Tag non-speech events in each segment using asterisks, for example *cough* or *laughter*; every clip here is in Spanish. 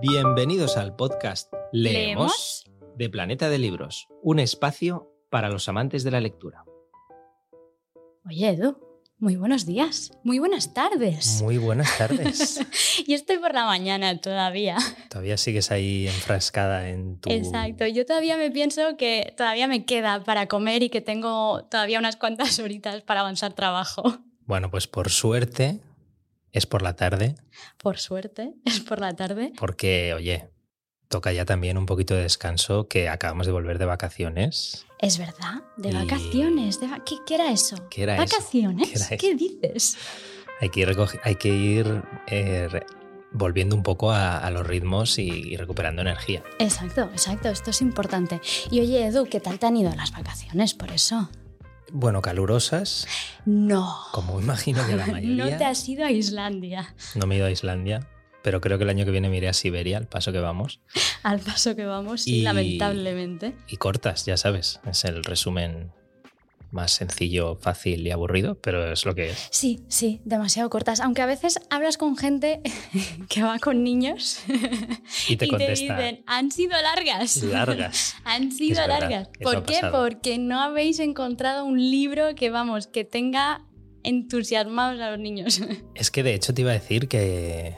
Bienvenidos al podcast Leemos, ¿Leemos? de Planeta de Libros, un espacio para los amantes de la lectura. Oye, Edu, muy buenos días, muy buenas tardes. Muy buenas tardes. *laughs* Y estoy por la mañana todavía. Todavía sigues ahí enfrascada en tu... Exacto, yo todavía me pienso que todavía me queda para comer y que tengo todavía unas cuantas horitas para avanzar trabajo. Bueno, pues por suerte es por la tarde, Por suerte, *laughs* es por la tarde. porque, oye, toca ya también un poquito de descanso, que acabamos de volver de vacaciones. Es verdad, de Y- vacaciones. de va- ¿Qué, qué era eso? ¿Qué era eso? ¿Vacaciones? ¿Qué era ¿Qué dices? Hay que ir, recogi- hay que ir eh, re- volviendo un poco a, a los ritmos y, y recuperando energía. Exacto, exacto, esto es importante. Y oye, Edu, ¿qué tal te han ido las vacaciones por eso? Bueno, calurosas, No. como imagino que la mayoría. *laughs* No te has ido a Islandia, No me he ido a Islandia, pero creo que el año que viene me iré a Siberia, al paso que vamos. al paso que vamos, sí, Y- lamentablemente. Y cortas, ya sabes, es el resumen más sencillo, fácil y aburrido, pero es lo que es. Sí, sí, demasiado cortas. Aunque a veces hablas con gente *laughs* que va con niños Y te y te dicen, han sido largas. largas. *laughs* Han sido Es largas. ¿Por qué? Porque no habéis encontrado un libro que, vamos, que tenga entusiasmados a los niños. *laughs* Es que de hecho te iba a decir que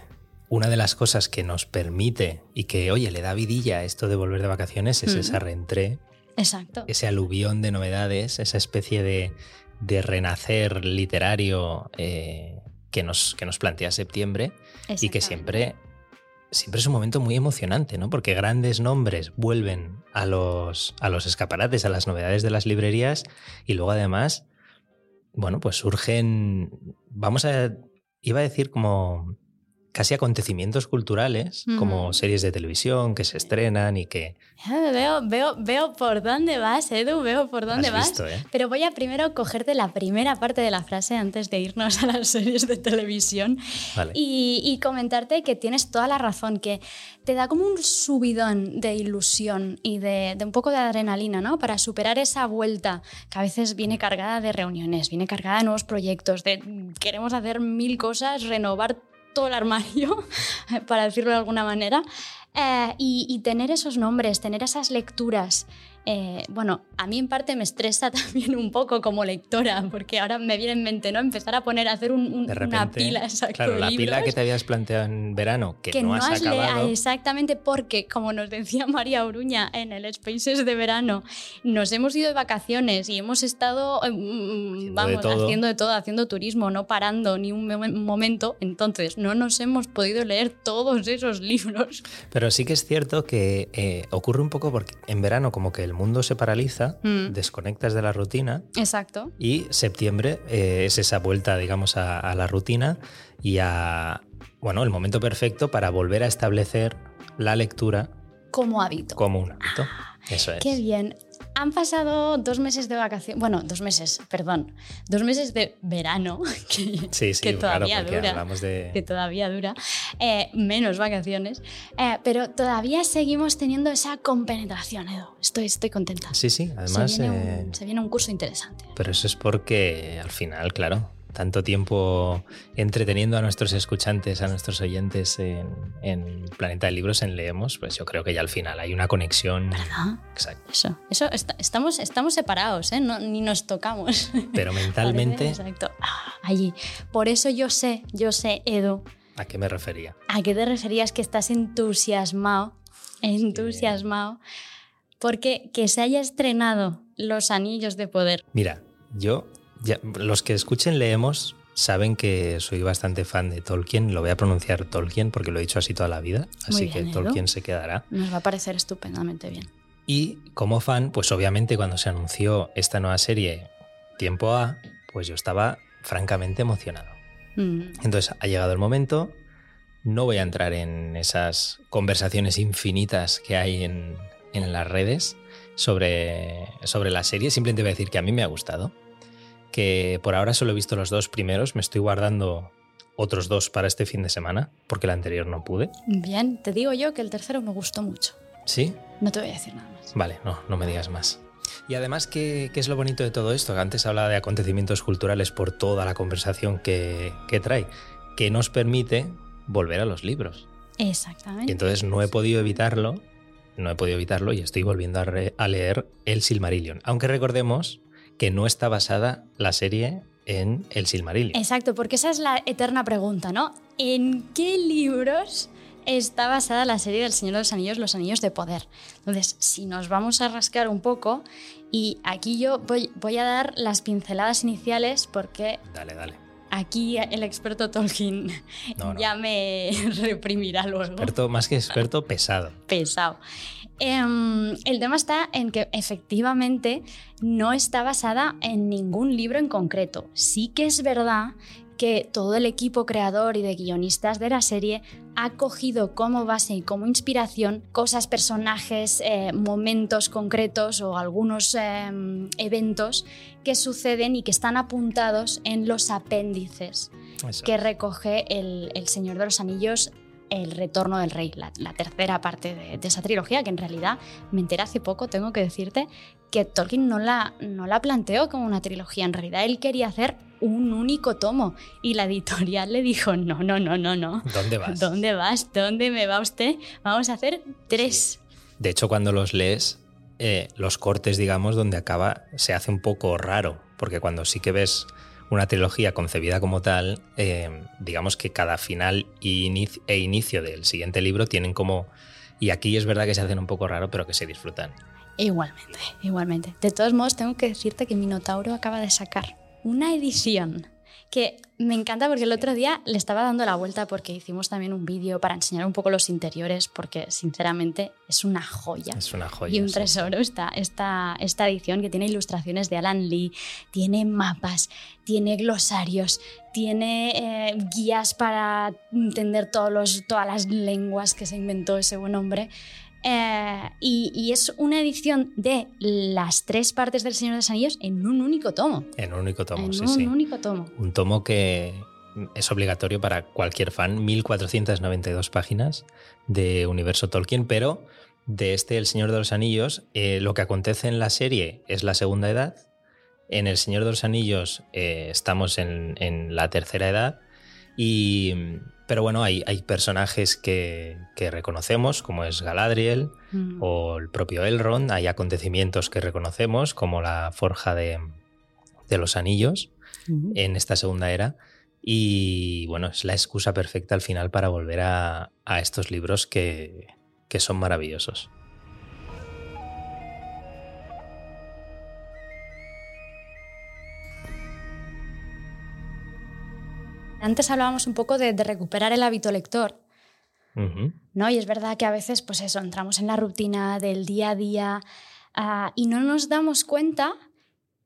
una de las cosas que nos permite y que, oye, le da vidilla a esto de volver de vacaciones es Ujú. esa reentré, Exacto. ese aluvión de novedades, esa especie de, de renacer literario eh, que, nos, que nos plantea septiembre y que siempre, siempre es un momento muy emocionante, ¿no? Porque grandes nombres vuelven a los, a los escaparates, a las novedades de las librerías y luego además, bueno, pues surgen, vamos a, iba a decir como casi acontecimientos culturales, como series de televisión que se estrenan y que... Ah, Veo, veo, veo por dónde vas, Edu, veo por dónde vas. visto, ¿eh? Pero voy a primero cogerte la primera parte de la frase antes de irnos a las *laughs* series de televisión Vale. y, y comentarte que tienes toda la razón, que te da como un subidón de ilusión y de, de un poco de adrenalina, ¿no? Para superar esa vuelta que a veces viene cargada de reuniones, viene cargada de nuevos proyectos, de queremos hacer mil cosas, renovar todo el armario, *laughs* para decirlo de alguna manera, eh, y, y tener esos nombres, tener esas lecturas. Eh, bueno, a mí en parte me estresa *laughs* también un poco como lectora, porque ahora me viene en mente, ¿no? Empezar a poner, a hacer un- un- De una pila, *laughs* exacto, claro, de la pila que te habías planteado en verano, que, no, has, le- acabado, exactamente porque, como nos decía *laughs* María Uruña en el Spaces de verano, nos hemos ido de vacaciones y hemos estado, eh, mm, Haciendo de vamos, todo. haciendo de todo, haciendo turismo, no parando ni un mo- momento. Entonces, no nos hemos podido leer todos esos libros. Pero sí que es cierto que eh, ocurre un poco porque en verano como que el mundo se paraliza, Mm. desconectas de la rutina Exacto. y septiembre eh, es esa vuelta, digamos, a, a la rutina y a, bueno, el momento perfecto para volver a establecer la lectura Como hábito. como un hábito. Eso es. Qué bien. Han pasado dos meses de vacaciones, bueno, dos meses, perdón, dos meses de verano, *laughs* que, Sí, sí, que claro, todavía porque dura. hablamos de... que todavía dura, eh, menos vacaciones, eh, pero todavía seguimos teniendo esa compenetración, Edu. Estoy, estoy contenta. Sí, sí, además... se, viene eh, un, se viene un curso interesante. Pero eso es porque al final, claro, tanto tiempo entreteniendo a nuestros escuchantes, a nuestros oyentes en, en Planeta de Libros, en Leemos, pues yo creo que ya al final hay una conexión. ¿Verdad? Exacto. Eso, eso está- estamos, estamos separados, ¿eh? No- ni nos tocamos. Pero *laughs* mentalmente, Parece- Exacto. Ah, allí. Por eso yo sé, yo sé, Edu, ¿a qué me refería? ¿a qué te referías que estás entusiasmado? Entusiasmado. Porque que se haya estrenado Los Anillos de Poder. Mira, yo, ya, los que escuchen Leemos saben que soy bastante fan de Tolkien, lo voy a pronunciar Tolkien porque lo he dicho así toda la vida, así bien, que Edu. Tolkien se quedará. Nos va a parecer estupendamente bien. Y como fan, pues obviamente cuando se anunció esta nueva serie Tiempo A, pues yo estaba francamente emocionado. Mm. Entonces ha llegado el momento, no voy a entrar en esas conversaciones infinitas que hay en, en las redes sobre, sobre la serie, simplemente voy a decir que a mí me ha gustado, que por ahora solo he visto los dos primeros, me estoy guardando otros dos para este fin de semana, porque el anterior no pude. Bien, te digo yo que el tercero me gustó mucho. ¿Sí? No te voy a decir nada más. Vale, no, no me digas más. Y además, ¿qué, qué es lo bonito de todo esto? Que antes hablaba de acontecimientos culturales por toda la conversación que, que trae, que nos permite volver a los libros. Exactamente. Y entonces no he podido evitarlo, no he podido evitarlo y estoy volviendo a, re- a leer el Silmarillion. Aunque recordemos que no está basada la serie en el Silmarillion. Exacto, porque esa es la eterna pregunta, ¿no? ¿En qué libros está basada la serie del Señor de los Anillos, Los Anillos de Poder? Entonces, si nos vamos a rascar un poco, y aquí yo voy, voy a dar las pinceladas iniciales porque Dale, dale. Aquí el experto Tolkien No, *laughs* no. ya me *laughs* reprimirá luego. Experto, más que experto, pesado. pesado. Em, el tema está en que efectivamente no está basada en ningún libro en concreto. Sí que es verdad que todo el equipo creador y de guionistas de la serie ha cogido como base y como inspiración cosas, personajes, eh, momentos concretos o algunos em, eventos que suceden y que están apuntados en los apéndices Eso. que recoge el, el Señor de los Anillos, El Retorno del Rey, la, la tercera parte de, de esa trilogía, que en realidad me enteré hace poco, tengo que decirte, que Tolkien no la, no la planteó como una trilogía, en realidad él quería hacer un único tomo y la editorial le dijo, no, no, no, no, no. ¿Dónde *laughs* vas? ¿Dónde vas? ¿Dónde me va usted? Vamos a hacer tres. De hecho, cuando los lees, eh, los cortes, digamos, donde acaba, se hace un poco raro, porque cuando sí que ves una trilogía concebida como tal, eh, digamos que cada final e inicio del siguiente libro tienen como... Y aquí es verdad que se hacen un poco raro, pero que se disfrutan. Igualmente, igualmente. De todos modos, tengo que decirte que Minotauro acaba de sacar una edición que me encanta porque el otro día le estaba dando la vuelta porque hicimos también un vídeo para enseñar un poco los interiores porque sinceramente es una joya. Es una joya. Y un sí. tesoro esta, esta, esta edición que tiene ilustraciones de Alan Lee, tiene mapas, tiene glosarios, tiene eh, guías para entender todos los, todas las lenguas que se inventó ese buen hombre. Eh, y, y es una edición de las tres partes del Señor de los Anillos en un único tomo. En un único tomo, en sí, un sí. único tomo. Un tomo que es obligatorio para cualquier fan, 1492 páginas de Universo Tolkien, pero de este El Señor de los Anillos, eh, lo que acontece en la serie es la segunda edad, en El Señor de los Anillos eh, estamos en, en la tercera edad, y, pero bueno, hay, hay personajes que, que reconocemos, como es Galadriel Mm. o el propio Elrond, hay acontecimientos que reconocemos, como la forja de, de los anillos Mm. en esta segunda era. Y bueno, es la excusa perfecta al final para volver a, a estos libros que, que son maravillosos. Antes hablábamos un poco de, de recuperar el hábito lector. Ujú. ¿no? Y es verdad que a veces, pues eso, entramos en la rutina del día a día ah, y no nos damos cuenta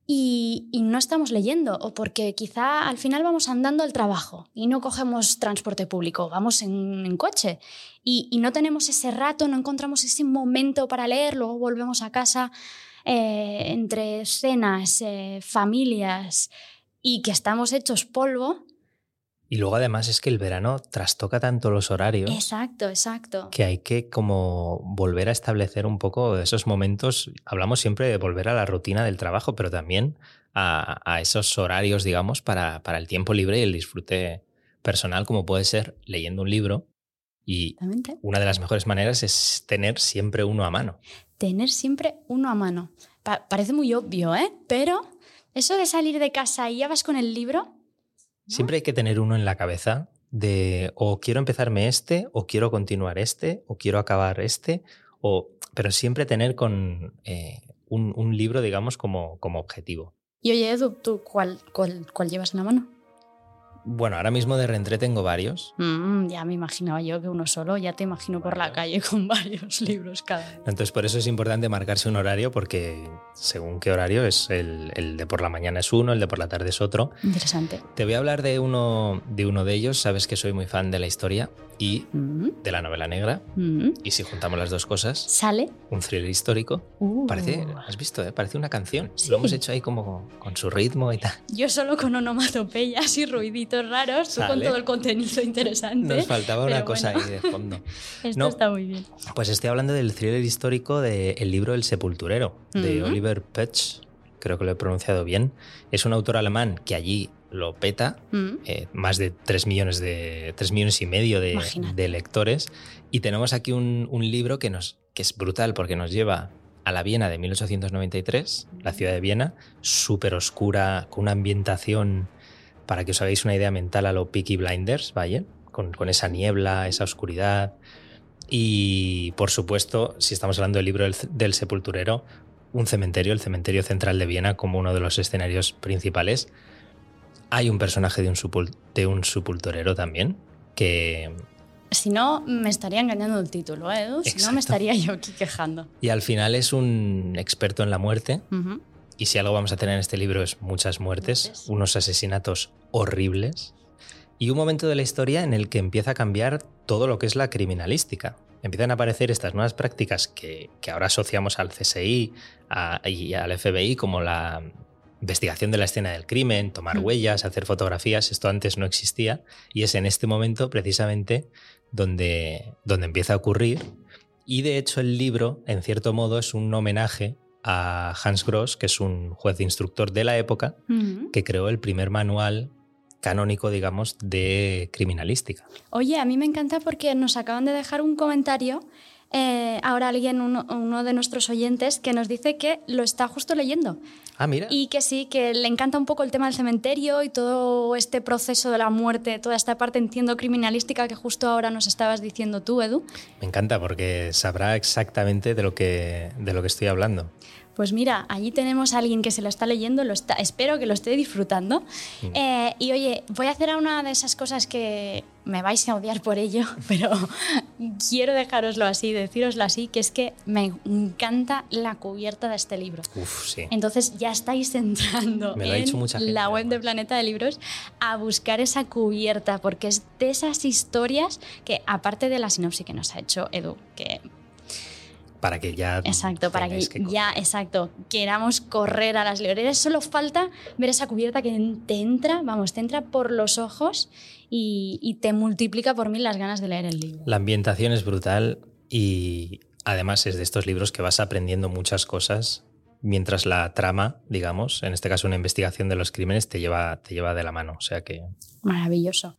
y, y no estamos leyendo, o porque quizá al final vamos andando al trabajo y no cogemos transporte público, vamos en, en coche y, y no tenemos ese rato, no encontramos ese momento para leer, luego volvemos a casa eh, entre cenas, eh, familias y que estamos hechos polvo. Y luego además es que el verano trastoca tanto los horarios Exacto, exacto. que hay que como volver a establecer un poco esos momentos. Hablamos siempre de volver a la rutina del trabajo, pero también a, a esos horarios, digamos, para, para el tiempo libre y el disfrute personal, como puede ser leyendo un libro. Y una de las mejores maneras es tener siempre uno a mano. tener siempre uno a mano. Pa- parece muy obvio, ¿eh? Pero eso de salir de casa y ya vas con el libro, Siempre hay que tener uno en la cabeza de o quiero empezarme este, o quiero continuar este, o quiero acabar este, o, pero siempre tener con eh, un, un libro, digamos, como, como objetivo. y oye, Edu, ¿tú cuál, cuál, cuál llevas en la mano? Bueno, ahora mismo de reentré tengo varios. Mm, ya me imaginaba yo que uno solo, ya te imagino por la calle *laughs* con varios libros cada uno. Entonces, por eso es importante marcarse un horario, porque según qué horario es el, el de por la mañana es uno, el de por la tarde es otro. Interesante. Te voy a hablar de uno, de uno de ellos. Sabes que soy muy fan de la historia y Mm, de la novela negra. mm. Y si juntamos las dos cosas, ¿Sale? un thriller histórico. Uh. Parece, has visto, ¿eh? parece una canción. Sí. Lo hemos hecho ahí como con su ritmo y tal. Yo solo con onomatopeyas y ruiditos raros, tú con todo el contenido interesante. Nos faltaba una cosa ahí de fondo. *laughs* Esto No. está muy bien. Pues estoy hablando del thriller histórico del libro El Sepulturero, de. Oliver Petsch, creo que lo he pronunciado bien. Es un autor alemán que allí lo peta, Mm. eh, más de 3 millones, de, 3 millones y medio de, lectores. Y tenemos aquí un, un libro que, nos, que es brutal porque nos lleva a la Viena de 1893, la ciudad de Viena, súper oscura, con una ambientación, para que os hagáis una idea mental, a lo Peaky Blinders, ¿vale? Con, con esa niebla, esa oscuridad. Y por supuesto, si estamos hablando del libro del, del sepulturero, un cementerio, el cementerio central de Viena, como uno de los escenarios principales. Hay un personaje de un, supul- de un sepulturero también, que Si no, me estaría engañando el título, ¿eh, Edu? Si no, me estaría yo aquí quejando. y al final es un experto en la muerte. Y si algo vamos a tener en este libro es muchas muertes, Muertes. unos asesinatos horribles y un momento de la historia en el que empieza a cambiar todo lo que es la criminalística. Empiezan a aparecer estas nuevas prácticas que, que ahora asociamos al CSI a- y al FBI como la investigación de la escena del crimen, tomar Mm. huellas, hacer fotografías. Esto antes no existía y es en este momento precisamente donde, donde empieza a ocurrir. Y de hecho el libro, en cierto modo, es un homenaje a Hans Gross, que es un juez instructor de la época, Ujú. que creó el primer manual canónico, digamos, de criminalística. Oye, a mí me encanta porque nos acaban de dejar un comentario. Eh, ahora alguien, uno, uno de nuestros oyentes, que nos dice que lo está justo leyendo. Ah, mira. Y que sí, que le encanta un poco el tema del cementerio y todo este proceso de la muerte, toda esta parte, entiendo, criminalística que justo ahora nos estabas diciendo tú, Edu. Me encanta porque sabrá exactamente de lo que, de lo que estoy hablando. Pues mira, allí tenemos a alguien que se lo está leyendo, lo está, espero que lo esté disfrutando. Mm. Eh, y oye, voy a hacer una de esas cosas que me vais a odiar por ello, *laughs* pero quiero dejároslo así, decíroslo así, que es que me encanta la cubierta de este libro. Uf, sí. Entonces ya estáis entrando en gente, la web de. Planeta de Libros a buscar esa cubierta, porque es de esas historias que, aparte de la sinopsis que nos ha hecho Edu, que Para que ya. Exacto, para que, que ya, exacto, queramos correr a las librerías. Solo falta ver esa cubierta que te entra, vamos, te entra por los ojos y, y te multiplica por mil las ganas de leer el libro. La ambientación es brutal y además es de estos libros que vas aprendiendo muchas cosas mientras la trama, digamos, en este caso una investigación de los crímenes, te lleva, te lleva de la mano. O sea que Maravilloso.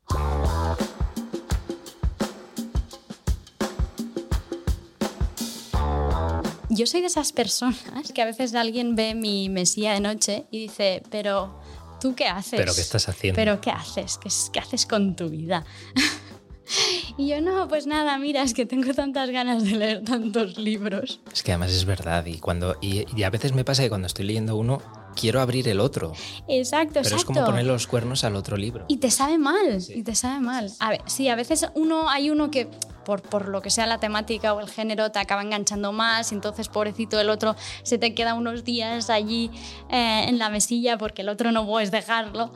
Yo soy de esas personas que a veces alguien ve mi mesía de noche y dice, pero ¿tú qué haces? ¿Pero qué estás haciendo? ¿Pero qué haces? ¿Qué, es- qué haces con tu vida? *laughs* y yo, no, pues nada, mira, es que tengo tantas ganas de leer tantos libros. Es que además es verdad y cuando y, y a veces me pasa que cuando estoy leyendo uno quiero abrir el otro, Exacto, pero exacto. es como poner los cuernos al otro libro. Y te sabe mal, Sí. y te sabe mal. A ver, sí, a veces uno hay uno que por, por lo que sea la temática o el género te acaba enganchando más, y entonces pobrecito el otro se te queda unos días allí eh, en la mesilla porque el otro no puedes dejarlo.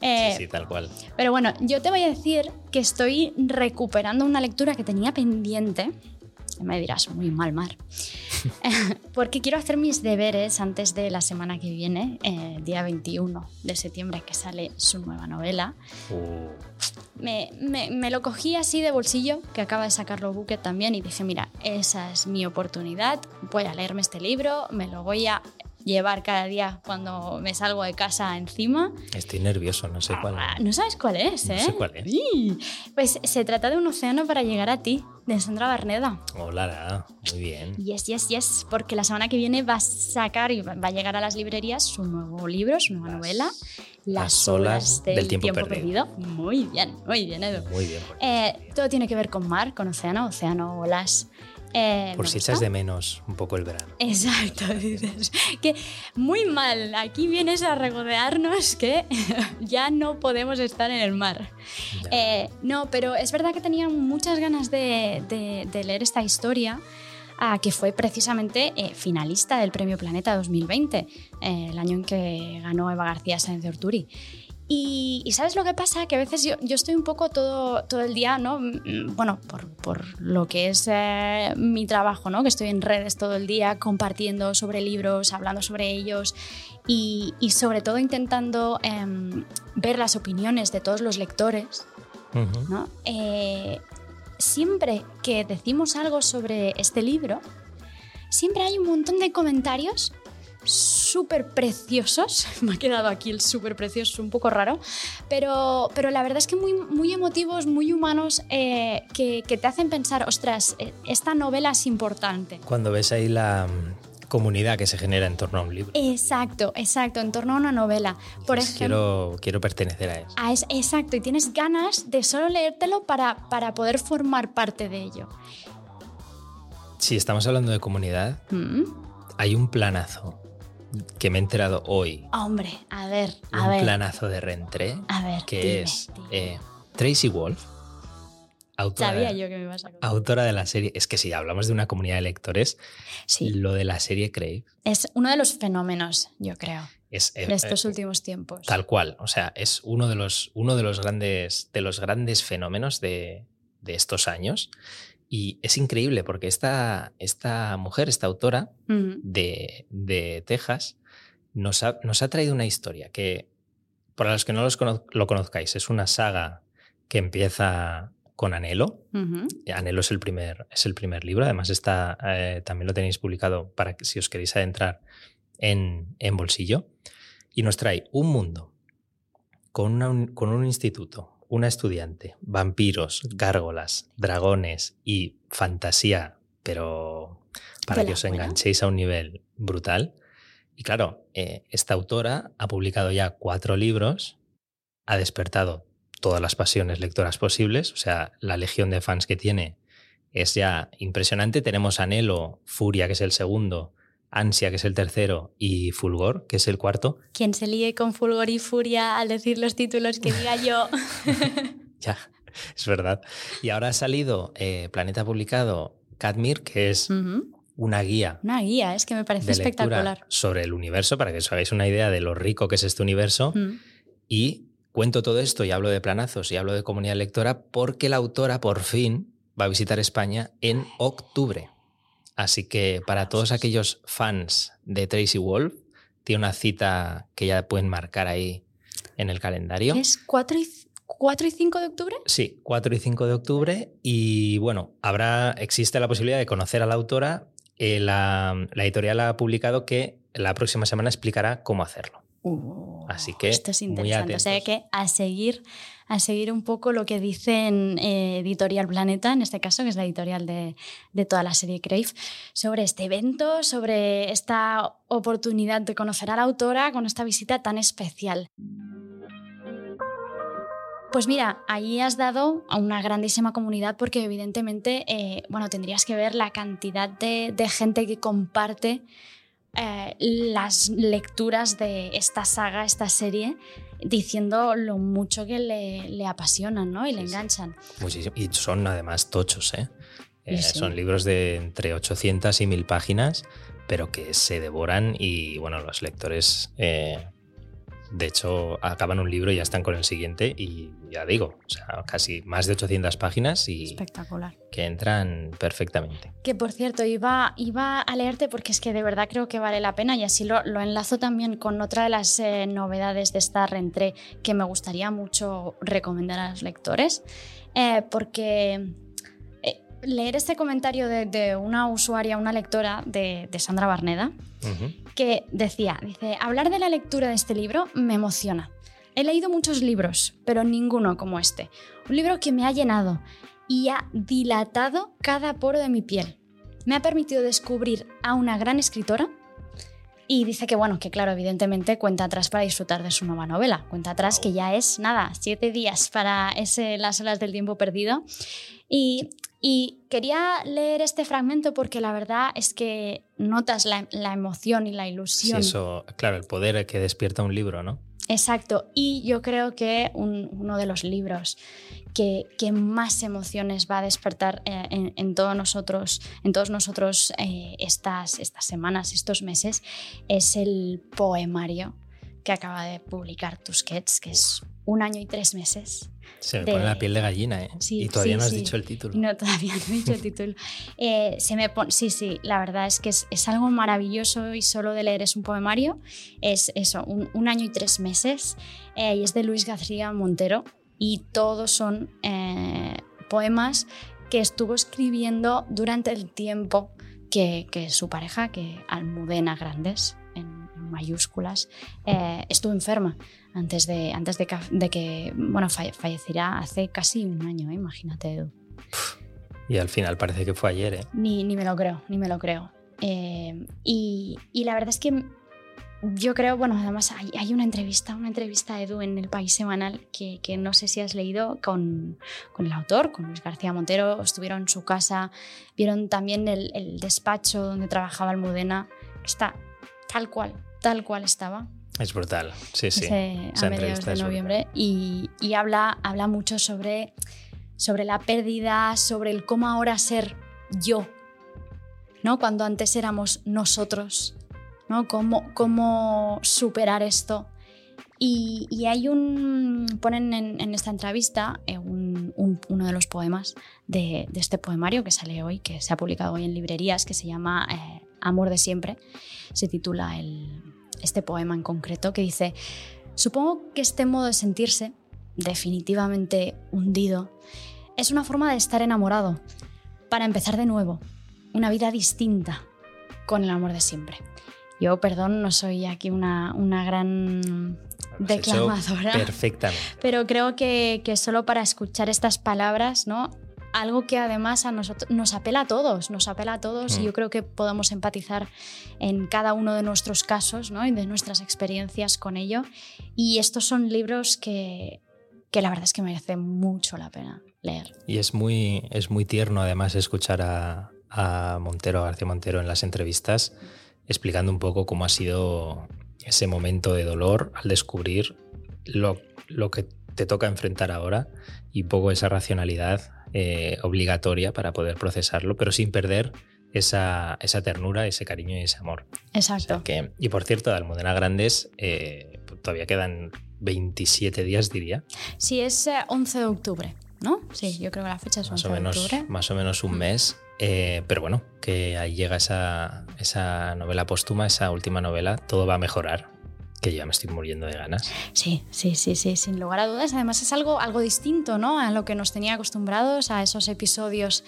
Eh, sí, sí, tal cual. Pero bueno, yo te voy a decir que estoy recuperando una lectura que tenía pendiente. Me dirás, muy mal, Mar. *laughs* Porque quiero hacer mis deberes antes de la semana que viene, eh, día 21 de septiembre, que sale su nueva novela. Uh, Me, me- me lo cogí así de bolsillo, que acaba de sacarlo Bucket también, y dije, mira, esa es mi oportunidad, voy a leerme este libro, me lo voy a llevar cada día cuando me salgo de casa encima. estoy nervioso, no sé cuál. Ah, No sabes cuál es, No ¿eh? sé cuál es. Sí. Pues se trata de un océano para llegar a ti, de Sandra Barneda. Hola, muy bien. Yes, yes, yes, porque la semana que viene va a sacar y va a llegar a las librerías su nuevo libro, su nueva Las- novela, Las, las olas del, tiempo, perdido. Muy bien, muy bien, Edu. Muy bien. Por, Eh, todo tiene que ver con mar, con océano, océano, olas. Eh, por si gusta. echas de menos un poco el verano. Exacto, *laughs* dices que muy mal, aquí vienes a regodearnos que *laughs* ya no podemos estar en el mar. Eh, no, pero es verdad que tenía muchas ganas de, de- de leer esta historia, ah, que fue precisamente eh, finalista del Premio Planeta 2020, eh, el año en que ganó Eva García Sáenz de Orturi. Y, y ¿sabes lo que pasa? Que a veces yo, yo estoy un poco todo, todo el día, ¿no? Mm, Bueno, por, por lo que es eh, mi trabajo, ¿no? Que estoy en redes todo el día compartiendo sobre libros, hablando sobre ellos y, y sobre todo intentando em, ver las opiniones de todos los lectores. ¿no? Eh, siempre que decimos algo sobre este libro, siempre hay un montón de comentarios súper preciosos. *laughs* Me ha quedado aquí el súper precioso, un poco raro. Pero, pero la verdad es que muy, muy emotivos, muy humanos, eh, que, que te hacen pensar, ostras, eh, esta novela es importante. Cuando ves ahí la mm, comunidad que se genera en torno a un libro. Exacto, exacto, en torno a una novela. Por ejemplo, quiero, quiero pertenecer a eso. Ah, es- exacto, y tienes ganas de solo leértelo para, para poder formar parte de ello. Si estamos hablando de comunidad, Mm. hay un planazo que me he enterado hoy. Hombre, a ver, a un ver. planazo de Rentré A ver, que dime, es dime. eh, Tracy Wolf, autora, Sabía yo que me ibas a contar. autora de la serie. Es que si hablamos de una comunidad de lectores, Sí, lo de la serie Crave es uno de los fenómenos, yo creo, es eh, de estos eh, últimos tiempos. tal cual. O sea, es uno de los, uno de los, grandes, de los grandes fenómenos de, de estos años. Y es increíble porque esta, esta mujer, esta autora de, de Texas, nos ha, nos ha traído una historia que, para los que no los cono- lo conozcáis, es una saga que empieza con Anhelo. Anhelo es el primer, es el primer libro. Además, está, eh, también lo tenéis publicado para que si os queréis adentrar en, en bolsillo. Y nos trae un mundo con, una con un instituto, una estudiante, vampiros, gárgolas, dragones y fantasía, pero para que os enganchéis a un nivel brutal. Y claro, eh, esta autora ha publicado ya cuatro libros, ha despertado todas las pasiones lectoras posibles, o sea, la legión de fans que tiene es ya impresionante. Tenemos Anhelo, Furia, que es el segundo, Ansia, que es el tercero, y Fulgor, que es el cuarto. Quien se líe con fulgor y furia al decir los títulos que diga yo. *laughs* Ya, es verdad. Y ahora ha salido eh, Planeta publicado Cadmir, que es una guía Una guía, es que me parece espectacular. sobre el universo, para que os hagáis una idea de lo rico que es este universo. Y cuento todo esto y hablo de planazos y hablo de comunidad lectora porque la autora por fin va a visitar España en octubre. Así que para todos aquellos fans de Tracy Wolf, tiene una cita que ya pueden marcar ahí en el calendario. ¿Es 4 y, 4 y 5 de octubre? Sí, 4 y 5 de octubre. Y bueno, habrá, existe la posibilidad de conocer a la autora. Eh, la, la editorial ha publicado que la próxima semana explicará cómo hacerlo. Uh, Así que, Esto es muy interesante. O sea que a seguir, a seguir un poco lo que dice en eh, Editorial Planeta, en este caso, que es la editorial de, de toda la serie Crave, sobre este evento, sobre esta oportunidad de conocer a la autora con esta visita tan especial. Pues mira, ahí has dado a una grandísima comunidad porque evidentemente, eh, bueno, tendrías que ver la cantidad de, de gente que comparte eh, las lecturas de esta saga, esta serie, diciendo lo mucho que le, le apasionan ¿no? y le enganchan. Muchísimo. Y son además tochos, ¿eh? Eh, sí. Son libros de entre 800 y 1000 páginas, pero que se devoran y bueno, los lectores, eh, de hecho, acaban un libro y ya están con el siguiente y ya digo, o sea, casi más de 800 páginas y Espectacular. que entran perfectamente. Que por cierto, iba, iba a leerte porque es que de verdad creo que vale la pena y así lo, lo enlazo también con otra de las eh, novedades de esta rentré que me gustaría mucho recomendar a los lectores. eh, porque eh, leer este comentario de, de una usuaria, una lectora de, de Sandra Barneda. Que decía, dice, hablar de la lectura de este libro me emociona. He leído muchos libros, pero ninguno como este. Un libro que me ha llenado y ha dilatado cada poro de mi piel. Me ha permitido descubrir a una gran escritora y dice que, bueno, que claro, evidentemente cuenta atrás para disfrutar de su nueva novela. Cuenta atrás que ya es, nada, siete días para ese Las olas del tiempo perdido. Y, y quería leer este fragmento porque la verdad es que notas la, la emoción y la Sí, ilusión. eso, claro, el poder que despierta un libro, ¿no? Exacto. Y yo creo que un- uno de los libros que, que más emociones va a despertar eh, en, en todos nosotros, en todos nosotros eh, estas, estas semanas, estos meses, es el poemario que acaba de publicar Tusquets, que es un año y tres meses. Se me De- pone la piel de gallina, ¿eh? Sí, y todavía sí, no has sí. dicho el título. No, todavía no he dicho el título. *laughs* Eh, se me pon- sí, sí, la verdad es que es, es algo maravilloso y solo de leer es un poemario. Es eso, un, un año y tres meses. eh, y es de Luis García Montero. Y todos son eh, poemas que estuvo escribiendo durante el tiempo que, que su pareja, que Almudena Grandes, mayúsculas, eh, estuvo enferma antes de, antes de, que, bueno, falleciera hace casi un año, ¿eh? imagínate, Edu. Y al final parece que fue ayer, ¿eh? Ni, ni me lo creo, ni me lo creo. y, y, la verdad es que yo creo, bueno, además hay, una entrevista, una entrevista a Edu en el País Semanal que, que no sé si has leído con, con, el autor, con Luis García Montero. Estuvieron en su casa, vieron también el, el despacho donde trabajaba Almudena. Está tal cual, tal cual estaba. Es brutal, sí, sí. a mediados de noviembre. Y, y, habla, habla mucho sobre, sobre la pérdida, sobre el cómo ahora ser yo, ¿no? Cuando antes éramos nosotros ¿no? Cómo, superar esto. Y, hay un. ponen en, esta entrevista eh, uno de los poemas de, este poemario que sale hoy, que se ha publicado hoy en librerías, que se llama eh, Amor de siempre. Se titula este poema en concreto, que dice: Supongo que este modo de sentirse, definitivamente hundido, es una forma de estar enamorado, para empezar de nuevo, una vida distinta, con el amor de siempre. Yo, perdón, no soy aquí una, una gran declamadora. Perfectamente. Pero creo que, que, solo para escuchar estas palabras, ¿no? Algo que además a nosotros nos apela a todos, nos apela a todos y mm. yo creo que podemos empatizar en cada uno de nuestros casos ¿no? y de nuestras experiencias con ello. Y estos son libros que, que la verdad es que merece mucho la pena leer. Y es muy, es muy tierno además escuchar a, a Montero, a García Montero en las entrevistas explicando un poco cómo ha sido ese momento de dolor al descubrir lo, lo que te toca enfrentar ahora y un poco esa racionalidad eh, obligatoria para poder procesarlo, pero sin perder esa, esa, ternura, ese cariño y ese amor. Exacto. que, y por cierto, de Almudena Grandes eh, todavía quedan 27 días, diría. Sí, es 11 eh, de octubre, ¿no? Sí, yo creo que la fecha es 11 más o menos, de octubre. Más o menos un mes. Eh, pero bueno, que ahí llega esa, esa novela póstuma, esa última novela, todo va a mejorar que ya me estoy muriendo de ganas. Sí, sí, sí, sí, sin lugar a dudas. Además es algo, algo distinto, ¿no? A lo que nos tenía acostumbrados, a esos episodios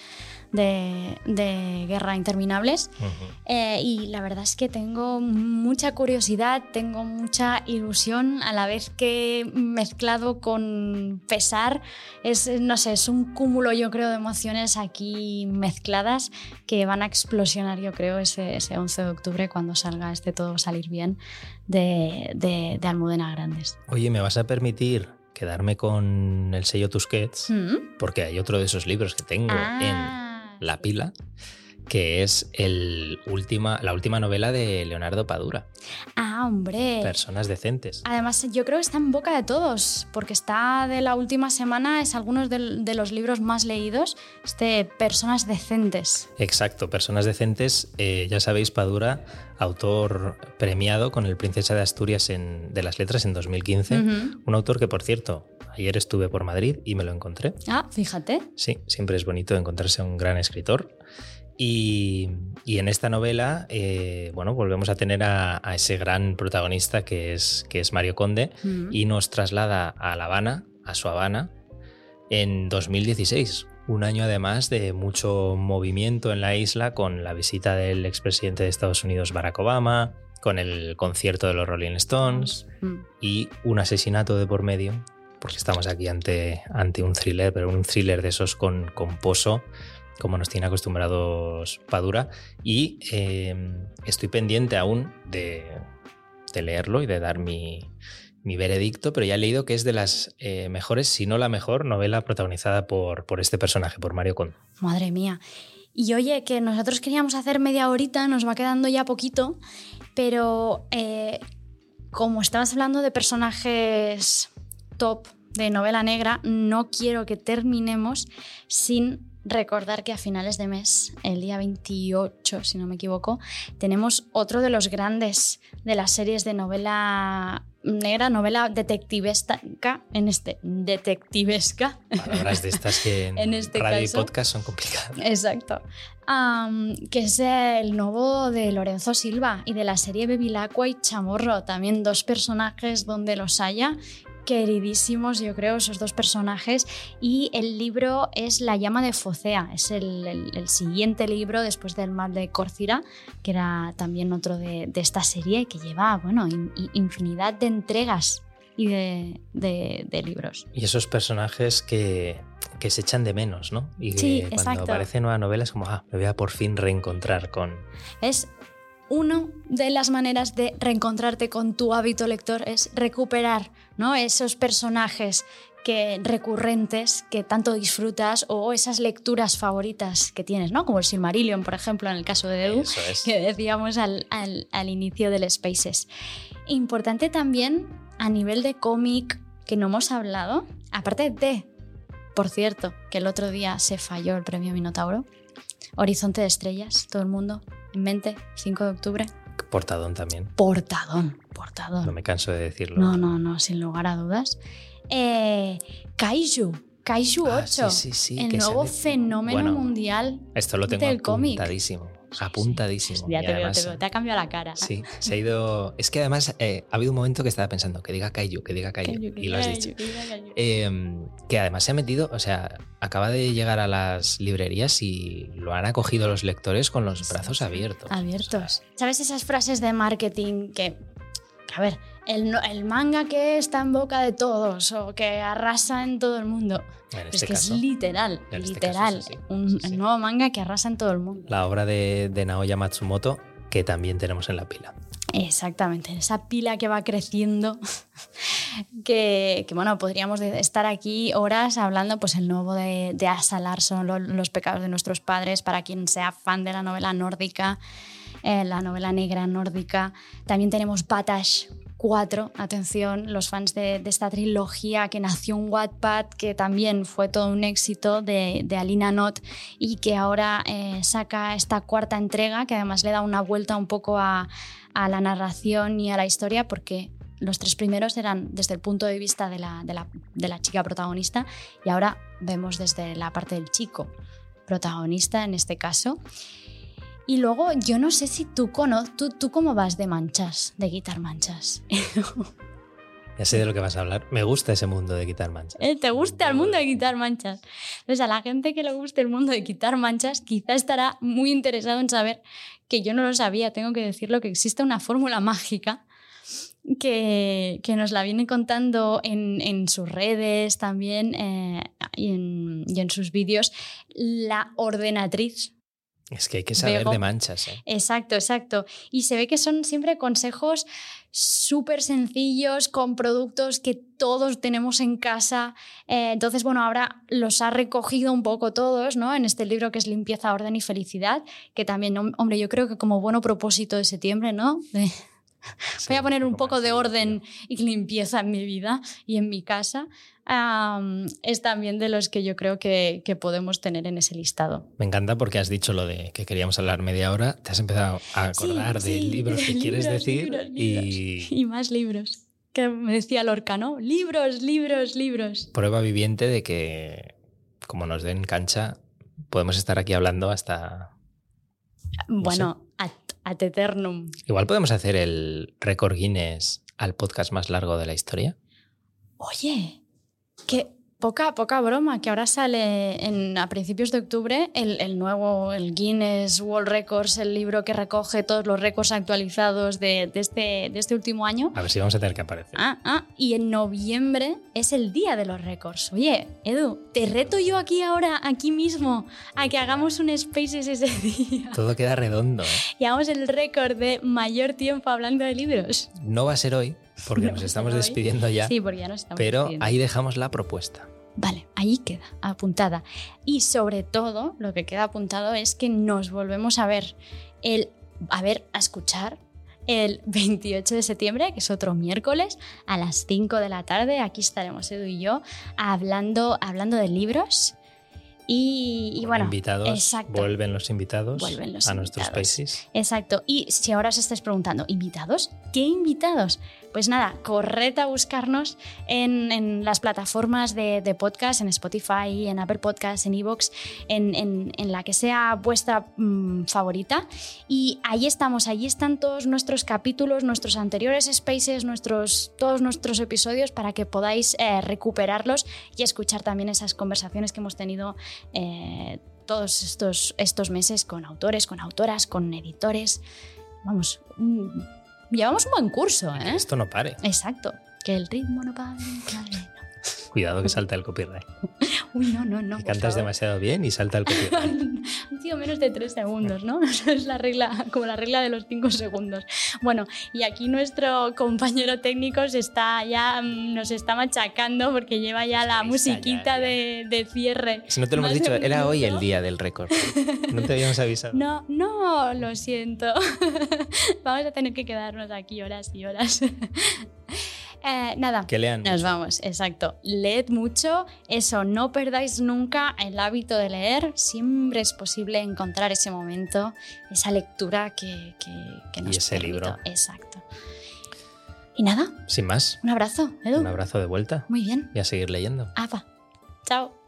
de, Guerra Interminables. Eh, y la verdad es que tengo mucha curiosidad, tengo mucha ilusión, a la vez que mezclado con pesar. Es, no sé, es un cúmulo, yo creo, de emociones aquí mezcladas que van a explosionar, yo creo, ese, ese 11 de octubre cuando salga este Todo Salir Bien de, de, Almudena Grandes. Oye, ¿me vas a permitir quedarme con el sello Tusquets? Mm. Porque hay otro de esos libros que tengo en ah. la pila, que es el última, la última novela de Leonardo Padura. Ah, hombre. Personas decentes. Además, yo creo que está en boca de todos, porque está de la última semana, es algunos de, los libros más leídos, este Personas decentes. Exacto, Personas decentes. Eh, ya sabéis, Padura, autor premiado con el Princesa de Asturias en, de las Letras en 2015. Un autor que, por cierto, Ayer estuve por Madrid y me lo encontré. Ah, fíjate. Sí, siempre es bonito encontrarse a un gran escritor. Y, en esta novela, eh, bueno, volvemos a tener a, ese gran protagonista que es, que es Mario Conde y nos traslada a La Habana, a su Habana, en 2016. Un año además de mucho movimiento en la isla con la visita del expresidente de Estados Unidos Barack Obama, con el concierto de los Rolling Stones mm. y un asesinato de por medio porque estamos aquí ante, ante un thriller, pero un thriller de esos con, con pozo, como nos tiene acostumbrados Padura. Y em, estoy pendiente aún de, leerlo y de dar mi, veredicto, pero ya he leído que es de las eh, mejores, si no la mejor, novela protagonizada por, este personaje, por Mario Conde. Madre mía. Y oye, que nosotros queríamos hacer media horita, nos va quedando ya poquito, pero eh, como estabas hablando de personajes top de novela negra, no quiero que terminemos sin recordar que a finales de mes, el día 28, si no me equivoco, tenemos otro de los grandes de las series de novela negra, novela detectivesca, en este detectivesca. Palabras de estas que en, *laughs* este radio y podcast son complicadas. Exacto. que es el nuevo de Lorenzo Silva y de la serie Bevilacqua y Chamorro, también dos personajes donde los haya queridísimos, yo creo, esos dos personajes. Y el libro es La llama de Focea, es el, el- el siguiente libro después del mal de Córcira, que era también otro de, de esta serie que lleva, bueno, in- in- infinidad de entregas y de, de- de libros. Y esos personajes que, que se echan de menos, ¿no? Y que Sí, cuando exacto. aparece nueva novela es como, ah, me voy a por fin reencontrar con... Es una de las maneras de reencontrarte con tu hábito lector, es recuperar ¿no? esos personajes que, recurrentes que tanto disfrutas o esas lecturas favoritas que tienes, ¿no? como el Silmarillion, por ejemplo, en el caso de Edu, es. que decíamos al, al- al inicio del Spaces. Importante también a nivel de cómic que no hemos hablado, aparte de, por cierto, que el otro día se falló el premio Minotauro, Horizonte de Estrellas, todo el mundo en mente, 5 de octubre. Portadón también. Portadón, portadón. No me canso de decirlo. No, no, no, sin lugar a dudas. Eh, Kaiju, Kaiju 8, Ah, sí, sí, sí, el nuevo sale- fenómeno Bueno, mundial. Esto lo tengo del cómic. Apuntadísimo. Sí. apuntadísimo. Ya Y te veo, además, te veo, te ha cambiado la cara. Sí, se ha ido. Es que además eh, ha habido un momento que estaba pensando que diga Kaiju, que diga Kaiju. Kaiju, y lo has dicho. Kaiju, Kaiju. Eh, que además se ha metido, o sea, acaba de llegar a las librerías y lo han acogido los lectores con los brazos abiertos. Abiertos. ¿Sabes esas frases de marketing que, a ver, el, manga que está en boca de todos o que arrasa en todo el mundo? En es este que caso, es literal, este literal. caso es así. un Sí, nuevo manga que arrasa en todo el mundo. la obra de, de Naoya Matsumoto, que también tenemos en la pila. Exactamente, esa pila que va creciendo, *laughs* que, que, bueno, podríamos estar aquí horas hablando, pues el nuevo de, de Asa Larsson, lo- Los pecados de nuestros padres, para quien sea fan de la novela nórdica, eh, la novela negra nórdica. También tenemos Batash 4, atención, los fans de, esta trilogía que nació en Wattpad, que también fue todo un éxito de, Alina Not y que ahora eh, saca esta cuarta entrega, que además le da una vuelta un poco a, la narración y a la historia, porque los tres primeros eran desde el punto de vista de la, de la- de la chica protagonista y ahora vemos desde la parte del chico protagonista en este caso. Y luego, yo no sé si tú conoces, tú, tú cómo vas de manchas, de quitar manchas. *laughs* Ya sé de lo que vas a hablar. Me gusta ese mundo de quitar manchas. ¿Eh? ¿Te gusta el mundo de quitar manchas? Entonces, a la gente que le guste el mundo de quitar manchas, quizá estará muy interesado en saber que yo no lo sabía, tengo que decirlo, que existe una fórmula mágica que, que nos la viene contando en, en sus redes también eh, y, en, y en sus vídeos la ordenatriz Es que hay que saber de manchas. ¿eh? Exacto, exacto. Y se ve que son siempre consejos súper sencillos, con productos que todos tenemos en casa. Eh, entonces, bueno, ahora los ha recogido un poco todos, ¿no? En este libro que es Limpieza, Orden y Felicidad, que también, hom- hombre, yo creo que como bueno propósito de septiembre, ¿no? De- *laughs* voy a poner un poco de orden y limpieza en mi vida y en mi casa. Es también de los que yo creo que, que podemos tener en ese listado. Me encanta porque has dicho lo de que queríamos hablar media hora. Te has empezado a acordar Sí, de sí, libros que *laughs* quieres libros, decir libros, y libros. y más libros. Que me decía Lorca, ¿no? Libros, libros, libros. prueba viviente de que, como nos den cancha, podemos estar aquí hablando hasta. Bueno, ad, ad eternum. Igual podemos hacer el récord Guinness al podcast más largo de la historia. Oye, que poca, poca broma, que ahora sale en, a principios de octubre el, el nuevo, el Guinness World Records, el libro que recoge todos los récords actualizados de, de este, de este último año. A ver si vamos a tener que aparecer. Ah, ah, y en noviembre es el día de los récords. Oye, Edu, te reto yo aquí ahora, aquí mismo, a que hagamos un Spaces ese *laughs* día. Todo queda redondo. ¿eh? Y hagamos el récord de mayor tiempo hablando de libros. No va a ser hoy, porque No nos *laughs* estamos despidiendo ya. Sí, porque ya nos estamos pero despidiendo. ahí dejamos la propuesta. Vale, ahí queda, apuntada. Y sobre todo, lo que queda apuntado es que nos volvemos a ver, el, a ver, a escuchar el *laughs* 28 de septiembre, que es otro miércoles, a las 5 de la tarde. Aquí estaremos Edu y yo hablando, hablando de libros. Y, bueno, invitados, exacto. vuelven los invitados Vuelven los a nuestros países. Exacto. Y si ahora os estáis preguntando, ¿invitados? ¿Qué invitados? Pues nada, corred a buscarnos en, las plataformas de, podcast, en Spotify, en Apple Podcasts, en Evox, en, la que sea vuestra mm, favorita. Y ahí estamos, allí están todos nuestros capítulos, nuestros anteriores spaces, nuestros, todos nuestros episodios para que podáis eh, recuperarlos y escuchar también esas conversaciones que hemos tenido. Eh, todos estos, estos meses con autores, con autoras, con editores. Vamos, llevamos un buen curso, ¿eh? Esto no pare. Exacto. Que el ritmo no pare. Cuidado que salta el copyright. *laughs* Uy, no, no, no. cantas demasiado bien y salta el copyright. *laughs* Han sido menos de tres segundos, ¿no? *laughs* Es la regla, como la regla de los cinco segundos. Bueno, y aquí nuestro compañero técnico se está ya, mm, nos está machacando porque lleva ya la musiquita De, cierre. Si no te lo hemos dicho, era hoy el día del récord. No te habíamos avisado. No, no, lo siento. Vamos a tener que quedarnos aquí horas y horas. Eh, nada. Que lean. Nos vamos, exacto. Leed mucho, eso, no perdáis nunca el hábito de leer. Siempre es posible encontrar ese momento, esa lectura que, que, nos Y ese libro. Exacto. Y nada. Sin más. Un abrazo, Edu. Un abrazo de vuelta. Muy bien. Y a seguir leyendo. Apa. Chao.